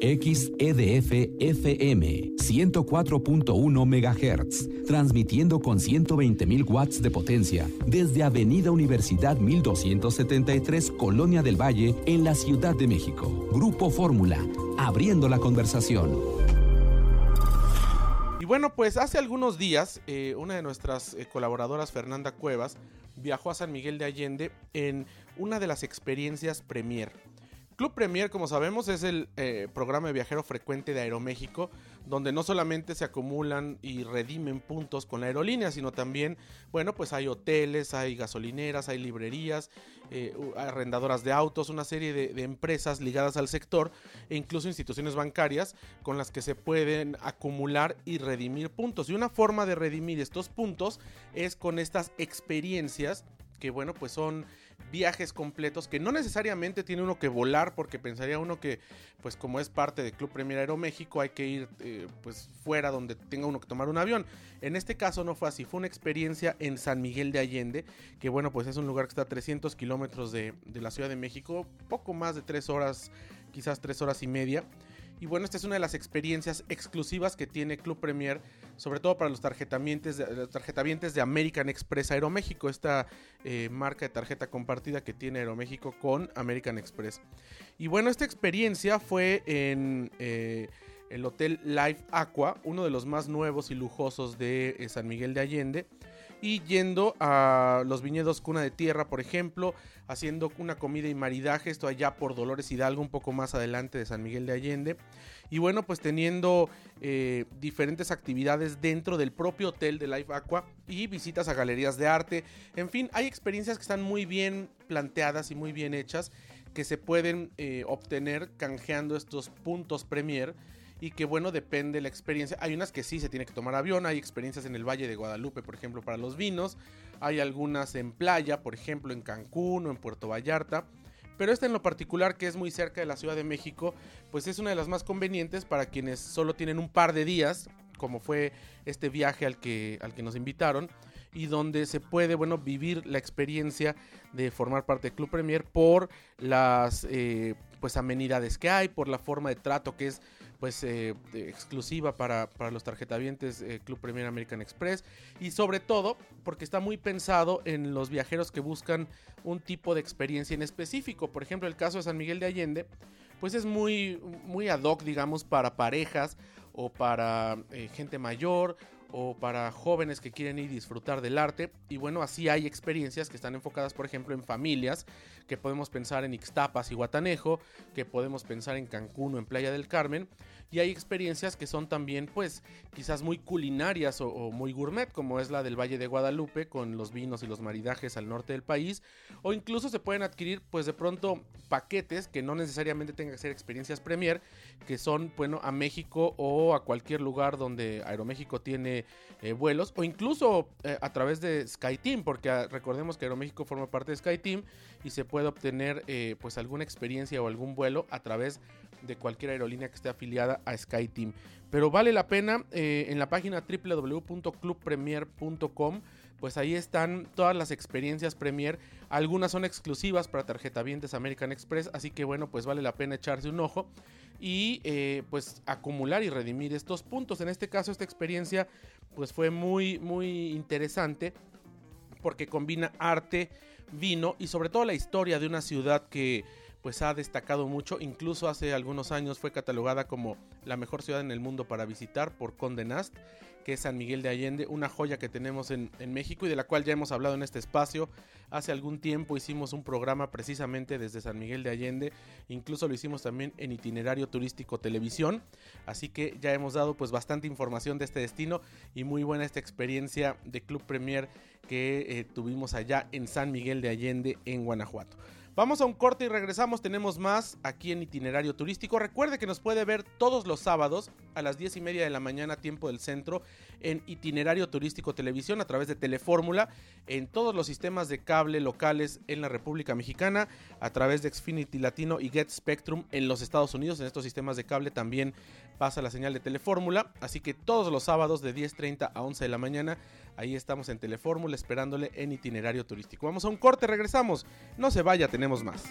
XEDF FM 104.1 MHz, transmitiendo con 120.000 watts de potencia desde Avenida Universidad 1273, Colonia del Valle, en la Ciudad de México. Grupo Fórmula, abriendo la conversación. Y bueno, pues hace algunos días, eh, una de nuestras eh, colaboradoras, Fernanda Cuevas, viajó a San Miguel de Allende en una de las experiencias Premier. Club Premier, como sabemos, es el eh, programa de viajero frecuente de Aeroméxico, donde no solamente se acumulan y redimen puntos con la aerolínea, sino también, bueno, pues hay hoteles, hay gasolineras, hay librerías, eh, arrendadoras de autos, una serie de, de, empresas ligadas al sector e incluso instituciones bancarias con las que se pueden acumular y redimir puntos. Y una forma de redimir estos puntos es con estas experiencias que bueno, pues son viajes completos que no necesariamente tiene uno que volar porque pensaría uno que pues como es parte del Club Premier Aeroméxico hay que ir eh, pues fuera donde tenga uno que tomar un avión. En este caso no fue así, fue una experiencia en San Miguel de Allende, que bueno, pues es un lugar que está a 300 kilómetros de, de la Ciudad de México, poco más de 3 horas, quizás 3 horas y media. Y bueno, esta es una de las experiencias exclusivas que tiene Club Premier, sobre todo para los tarjetavientes de, American Express Aeroméxico, esta eh, marca de tarjeta compartida que tiene Aeroméxico con American Express. Y bueno, esta experiencia fue en eh, el Hotel Life Aqua, uno de los más nuevos y lujosos de eh, San Miguel de Allende y yendo a los viñedos Cuna de Tierra, por ejemplo, haciendo una comida y maridaje, esto allá por Dolores Hidalgo, un poco más adelante de San Miguel de Allende. Y bueno, pues teniendo eh, diferentes actividades dentro del propio hotel de Life Aqua y visitas a galerías de arte. En fin, hay experiencias que están muy bien planteadas y muy bien hechas que se pueden eh, obtener canjeando estos puntos Premier y que bueno, depende la experiencia. Hay unas que sí se tiene que tomar avión, hay experiencias en el Valle de Guadalupe, por ejemplo, para los vinos, hay algunas en playa, por ejemplo, en Cancún o en Puerto Vallarta. Pero esta en lo particular, que es muy cerca de la Ciudad de México, pues es una de las más convenientes para quienes solo tienen un par de días, como fue este viaje al que, al que nos invitaron y donde se puede, bueno, vivir la experiencia de formar parte del Club Premier por las, eh, pues, amenidades que hay, por la forma de trato que es, pues, eh, exclusiva para, para, los tarjetavientes eh, Club Premier American Express y sobre todo porque está muy pensado en los viajeros que buscan un tipo de experiencia en específico. Por ejemplo, el caso de San Miguel de Allende, pues es muy, muy ad hoc, digamos, para parejas o para eh, gente mayor o para jóvenes que quieren ir y disfrutar del arte. Y bueno, así hay experiencias que están enfocadas, por ejemplo, en familias, que podemos pensar en Ixtapas y Guatanejo, que podemos pensar en Cancún o en Playa del Carmen. Y hay experiencias que son también, pues, quizás muy culinarias o, o muy gourmet, como es la del Valle de Guadalupe, con los vinos y los maridajes al norte del país. O incluso se pueden adquirir, pues, de pronto paquetes que no necesariamente tengan que ser experiencias premier, que son, bueno, a México o a cualquier lugar donde Aeroméxico tiene eh, vuelos o incluso eh, a través de SkyTeam, porque ah, recordemos que Aeroméxico forma parte de SkyTeam y se puede obtener eh, pues alguna experiencia o algún vuelo a través de cualquier aerolínea que esté afiliada a SkyTeam. Pero vale la pena en la página www.clubpremier.com pues ahí están todas las experiencias Premier. Algunas son exclusivas para tarjetavientes American Express, así que bueno, pues vale la pena echarse un ojo y eh, pues acumular y redimir estos puntos. En este caso, esta experiencia pues fue muy, muy interesante porque combina arte, vino y sobre todo la historia de una ciudad que pues ha destacado mucho, incluso hace algunos años fue catalogada como la mejor ciudad en el mundo para visitar por Condé Nast, que es San Miguel de Allende, una joya que tenemos en, en, México y de la cual ya hemos hablado en este espacio. Hace algún tiempo hicimos un programa precisamente desde San Miguel de Allende, incluso lo hicimos también en itinerario turístico televisión, así que ya hemos dado pues bastante información de este destino y muy buena esta experiencia de Club Premier que eh, tuvimos allá en San Miguel de Allende en Guanajuato. Vamos a un corte y regresamos. Tenemos más aquí en Itinerario Turístico. Recuerde que nos puede ver todos los sábados a las 10 y media de la mañana, tiempo del centro, en Itinerario Turístico Televisión a través de Telefórmula, en todos los sistemas de cable locales en la República Mexicana, a través de Xfinity Latino y Get Spectrum en los Estados Unidos. En estos sistemas de cable también pasa la señal de Telefórmula. Así que todos los sábados de 10.30 a 11 de la mañana, ahí estamos en Telefórmula esperándole en Itinerario Turístico. Vamos a un corte, regresamos. No se vaya, tenemos más.